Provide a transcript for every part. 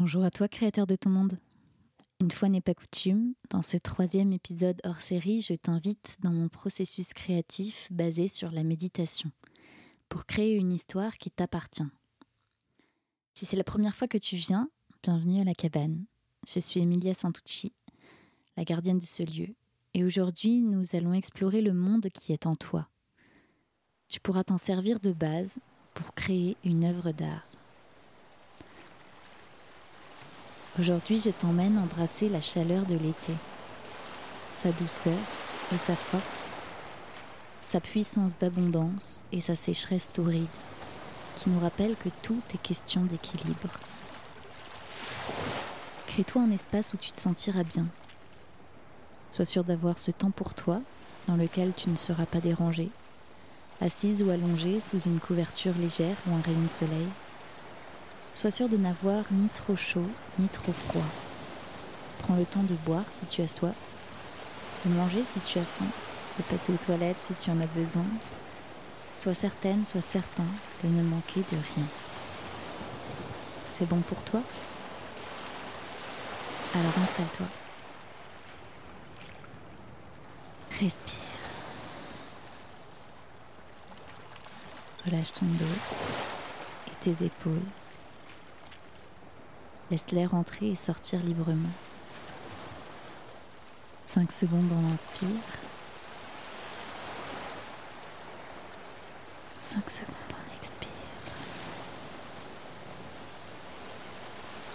Bonjour à toi, créateur de ton monde. Une fois n'est pas coutume, dans ce troisième épisode hors série, je t'invite dans mon processus créatif basé sur la méditation pour créer une histoire qui t'appartient. Si c'est la première fois que tu viens, bienvenue à la cabane. Je suis Emilia Santucci, la gardienne de ce lieu, et aujourd'hui nous allons explorer le monde qui est en toi. Tu pourras t'en servir de base pour créer une œuvre d'art. Aujourd'hui, je t'emmène embrasser la chaleur de l'été, sa douceur et sa force, sa puissance d'abondance et sa sécheresse torride, qui nous rappelle que tout est question d'équilibre. Crée-toi un espace où tu te sentiras bien. Sois sûr d'avoir ce temps pour toi, dans lequel tu ne seras pas dérangé, assise ou allongée sous une couverture légère ou un rayon de soleil Sois sûr de n'avoir ni trop chaud ni trop froid. Prends le temps de boire si tu as soif, de manger si tu as faim, de passer aux toilettes si tu en as besoin. Sois certaine, sois certain de ne manquer de rien. C'est bon pour toi? Alors installe-toi. Respire. Relâche ton dos et tes épaules. Laisse l'air entrer et sortir librement. 5 secondes en inspire. 5 secondes en expire.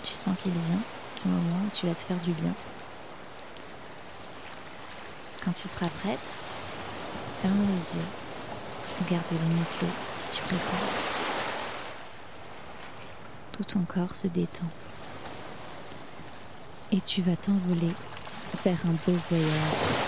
Tu sens qu'il vient, ce moment où tu vas te faire du bien. Quand tu seras prête, ferme les yeux. Regarde les mi si tu préfères. Tout ton corps se détend et tu vas t'envoler vers un beau voyage.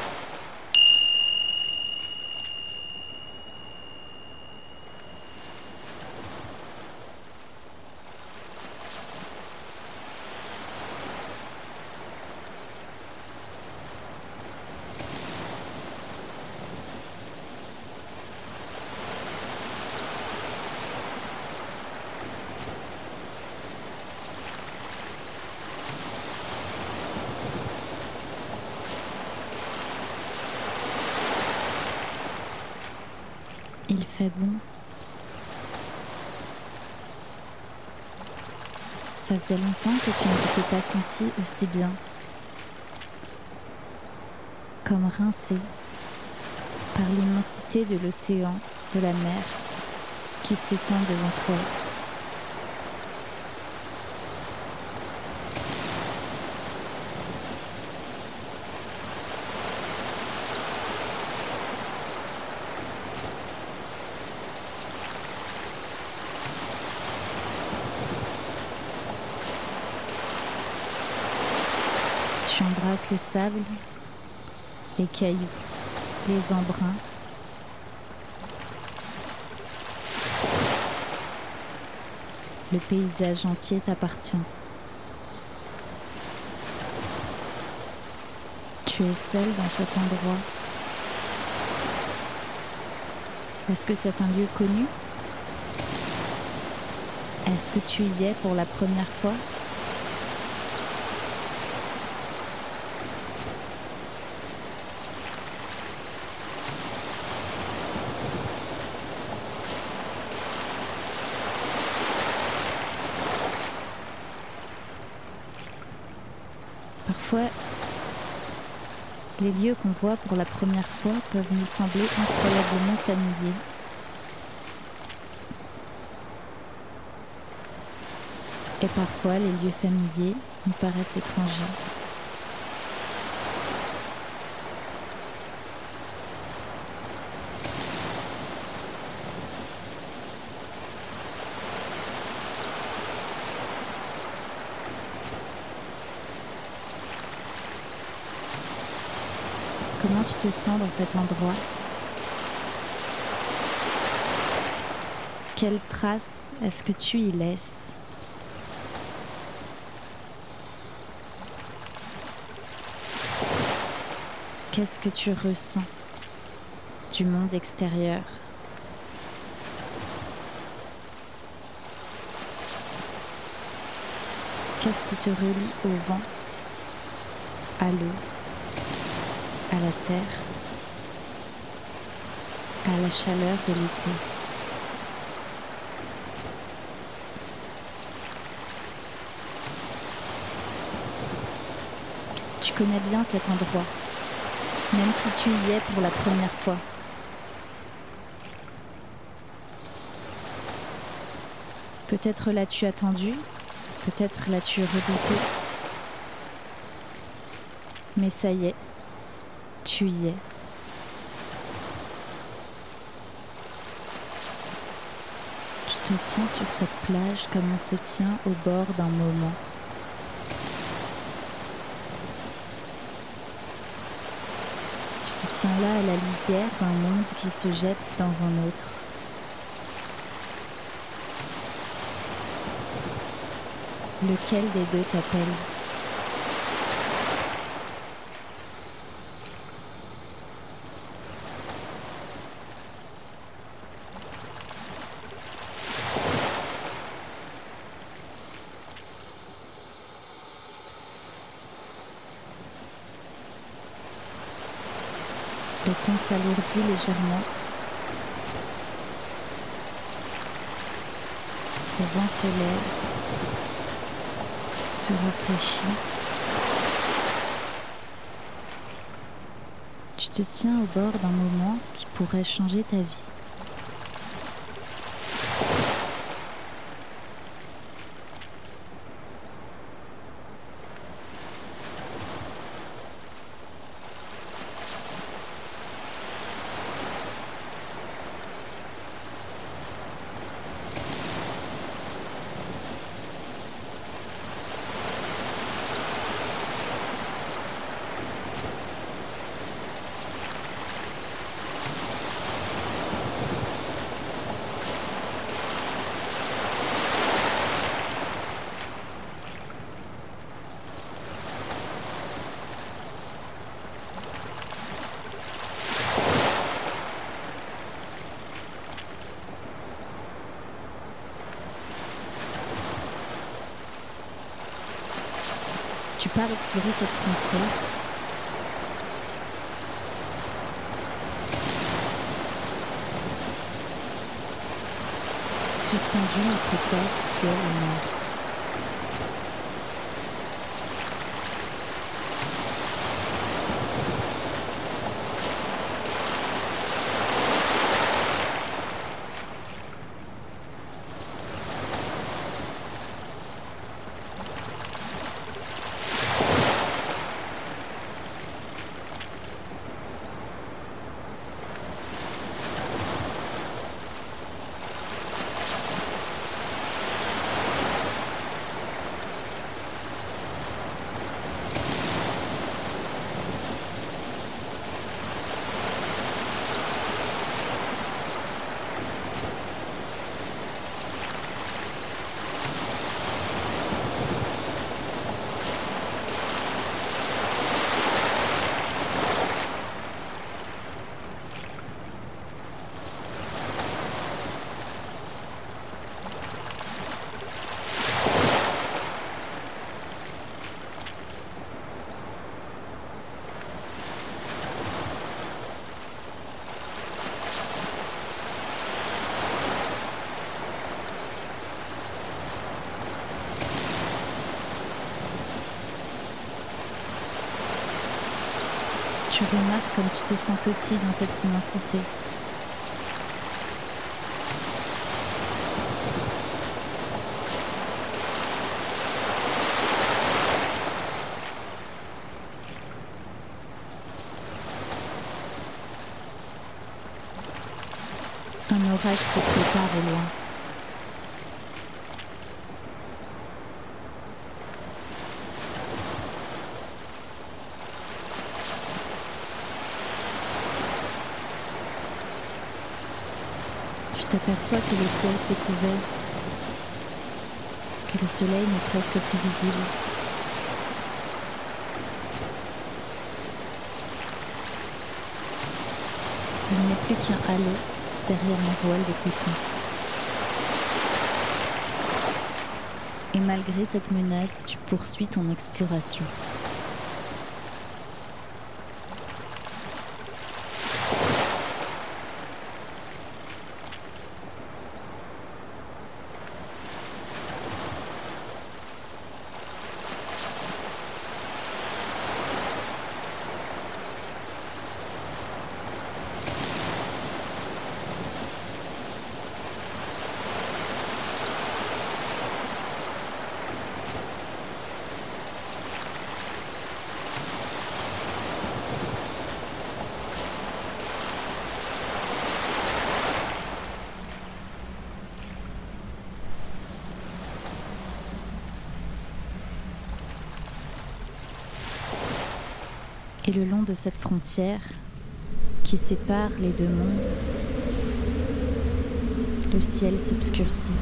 Il fait bon. Ça faisait longtemps que tu ne t'étais pas senti aussi bien. Comme rincé par l'immensité de l'océan, de la mer qui s'étend devant toi. Tu embrasses le sable, les cailloux, les embruns. Le paysage entier t'appartient. Tu es seul dans cet endroit. Est-ce que c'est un lieu connu? Est-ce que tu y es pour la première fois Parfois, les lieux qu'on voit pour la première fois peuvent nous sembler incroyablement familiers. Et parfois, les lieux familiers nous paraissent étrangers. Comment tu te sens dans cet endroit. Quelle trace est-ce que tu y laisses? Qu'est-ce que tu ressens du monde extérieur? Qu'est-ce qui te relie au vent, à l'eau, à la terre, à la chaleur de l'été Tu connais bien cet endroit, même si tu y es pour la première fois. Peut-être l'as-tu attendu, peut-être l'as-tu redouté. Mais ça y est, tu y es. Tu te tiens sur cette plage comme on se tient au bord d'un moment. Tu te tiens là à la lisière d'un monde qui se jette dans un autre. Lequel des deux t'appelle Le légèrement. Le vent se lève, se rafraîchit. Tu te tiens au bord d'un moment qui pourrait changer ta vie. Tu pars explorer cette frontière. Suspendu entre terre, ciel et mer. Tu remarques comme tu te sens petit dans cette immensité. Un orage se prépare au loin. T'aperçois que le ciel s'est couvert, que le soleil n'est presque plus visible. Il n'est plus qu'un halo derrière mon voile de coton. Et malgré cette menace, tu poursuis ton exploration. Et le long de cette frontière qui sépare les deux mondes, le ciel s'obscurcit.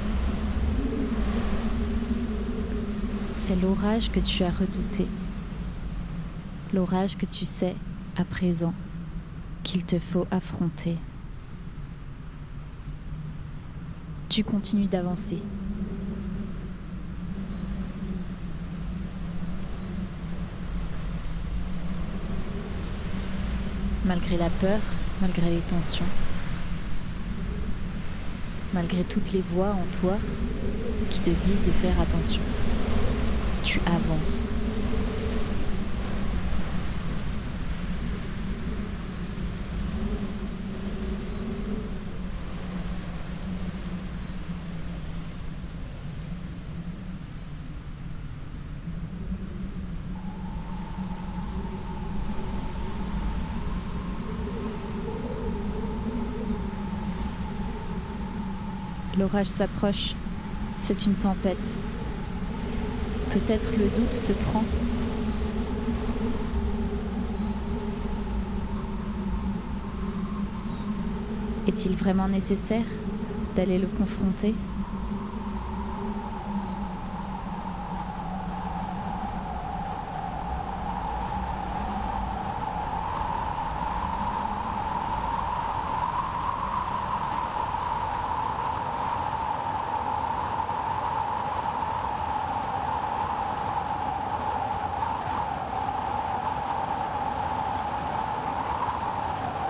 C'est l'orage que tu as redouté, l'orage que tu sais à présent qu'il te faut affronter. Tu continues d'avancer. Malgré la peur, malgré les tensions, malgré toutes les voix en toi qui te disent de faire attention. Tu avances. S'approche. C'est une tempête. Peut-être le doute te prend. Est-il vraiment nécessaire d'aller le confronter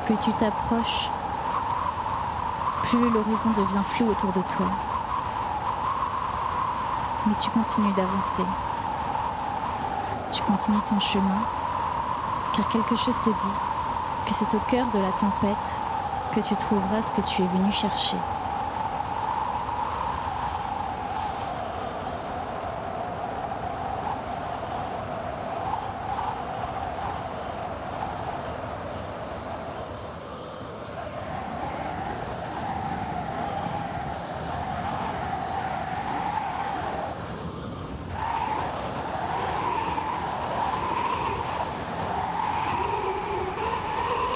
Plus tu t'approches, plus l'horizon devient flou autour de toi. Mais tu continues d'avancer. Tu continues ton chemin, car quelque chose te dit que c'est au cœur de la tempête que tu trouveras ce que tu es venu chercher.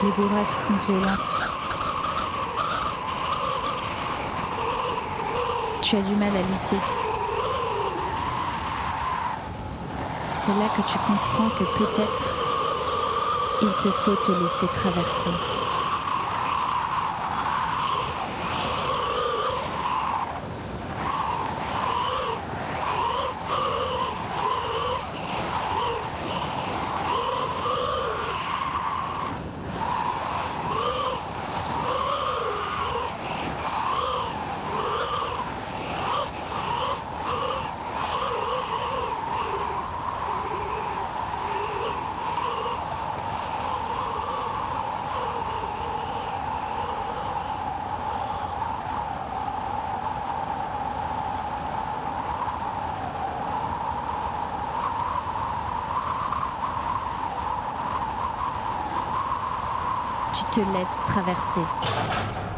Les bourrasques sont violentes. Tu as du mal à lutter. C'est là que tu comprends que peut-être il te faut te laisser traverser. tu te laisses traverser.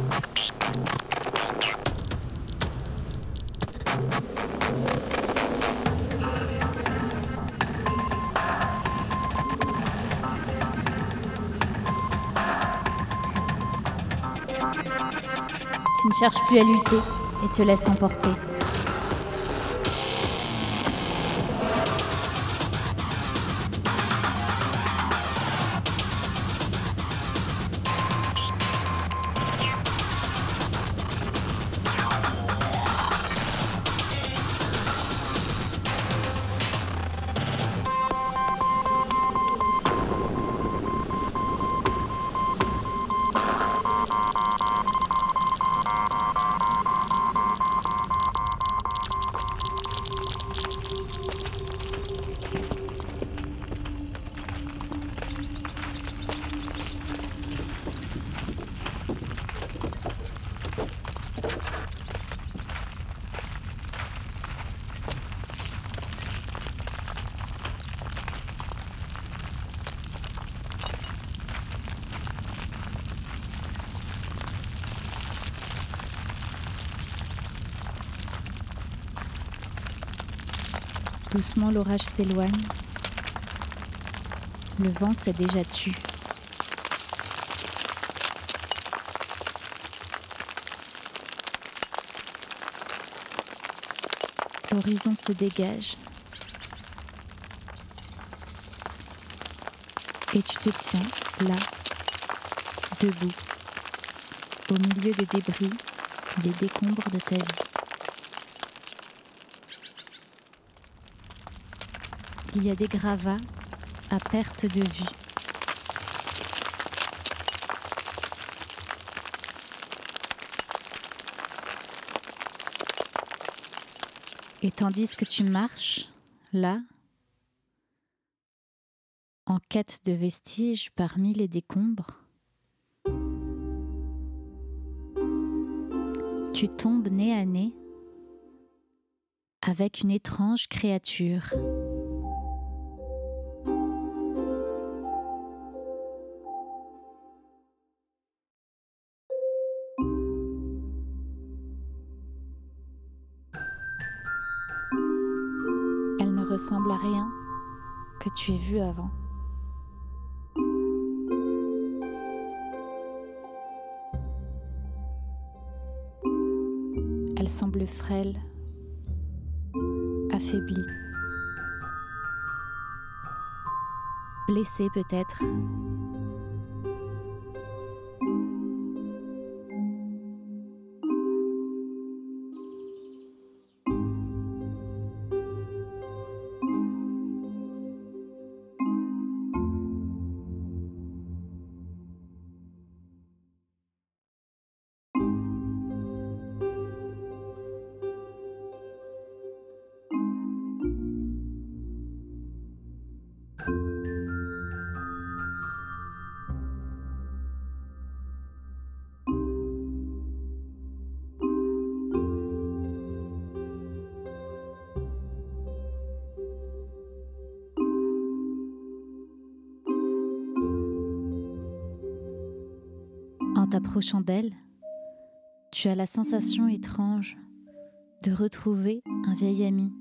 Tu ne cherches plus à lutter et te laisses emporter. Doucement, l'orage s'éloigne. Le vent s'est déjà tu. L'horizon se dégage. Et tu te tiens là, debout, au milieu des débris, des décombres de ta vie. Il y a des gravats à perte de vue. Et tandis que tu marches, là, en quête de vestiges parmi les décombres, tu tombes nez à nez avec une étrange créature. Avant. Elle semble frêle, affaiblie, blessée peut-être. T'approchant d'elle, tu as la sensation étrange de retrouver un vieil ami.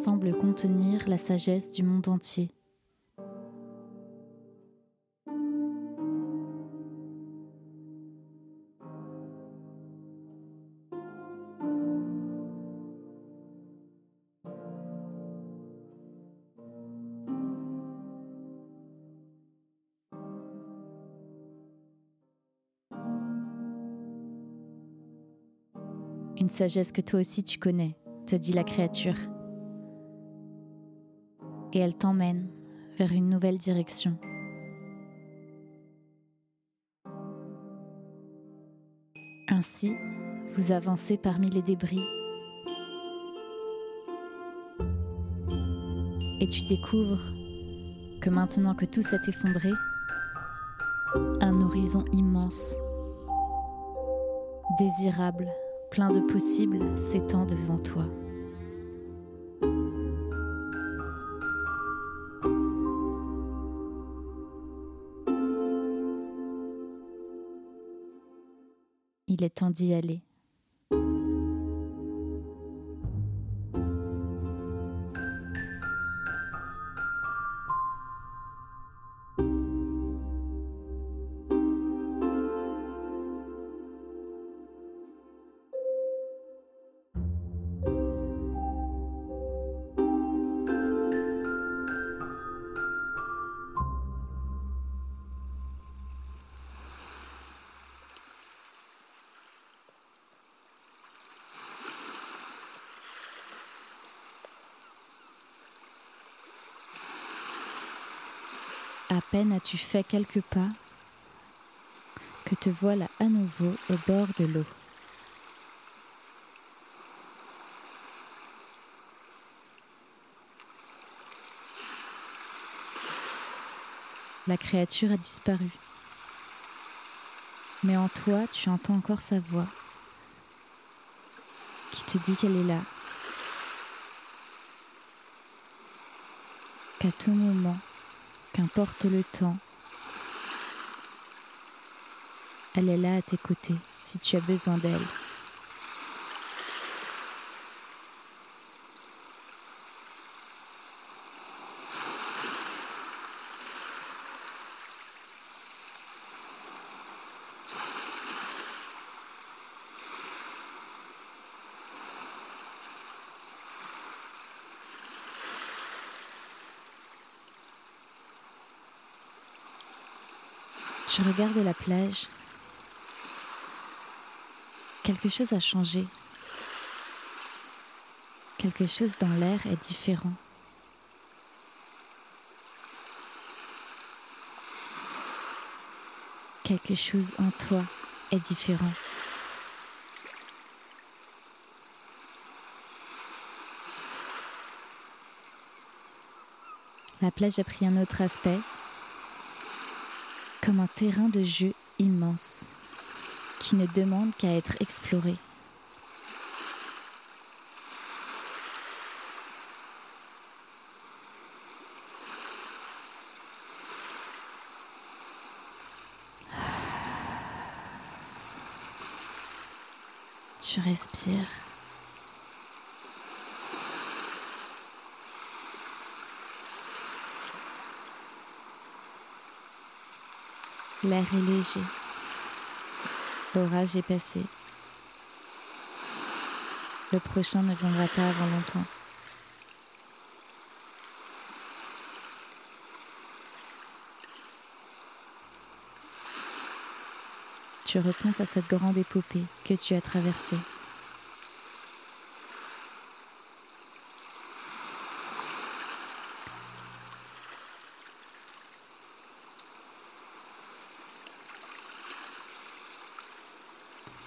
Semble contenir la sagesse du monde entier. Une sagesse que toi aussi tu connais te dit la créature. Et elle t'emmène vers une nouvelle direction. Ainsi, vous avancez parmi les débris et tu découvres que maintenant que tout s'est effondré, un horizon immense, désirable, plein de possibles s'étend devant toi. Il est temps d'y aller. As-tu fait quelques pas que te voilà à nouveau au bord de l'eau. La créature a disparu. Mais en toi, tu entends encore sa voix qui te dit qu'elle est là. Qu'à tout moment, qu'importe le temps, elle est là à tes côtés si tu as besoin d'elle. Je regarde la plage. Quelque chose a changé. Quelque chose dans l'air est différent. Quelque chose en toi est différent. La plage a pris un autre aspect comme un terrain de jeu immense qui ne demande qu'à être exploré. Tu respires. L'air est léger. L'orage est passé. Le prochain ne viendra pas avant longtemps. Tu repenses à cette grande épopée que tu as traversée.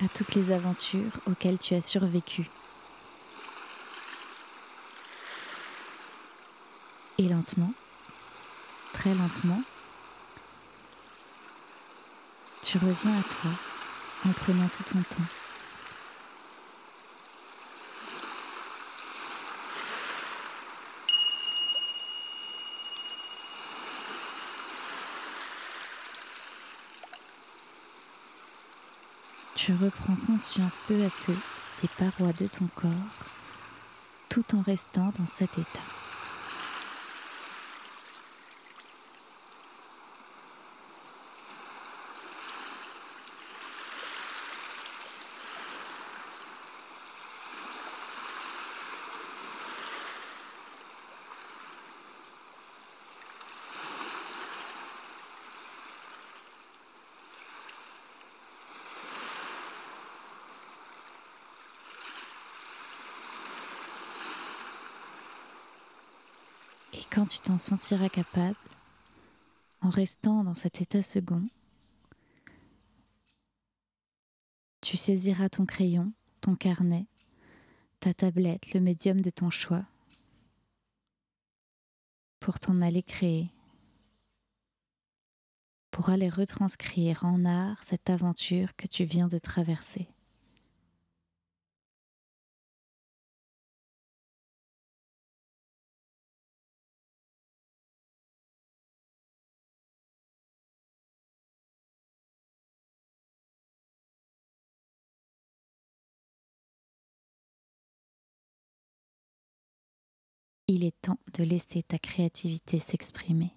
à les aventures auxquelles tu as survécu. Et lentement, très lentement, tu reviens à toi en prenant tout ton temps. Tu reprends conscience peu à peu des parois de ton corps tout en restant dans cet état. T'en sentiras capable, en restant dans cet état second, tu saisiras ton crayon, ton carnet, ta tablette, le médium de ton choix, pour t'en aller créer, pour aller retranscrire en art cette aventure que tu viens de traverser. Il est temps de laisser ta créativité s'exprimer.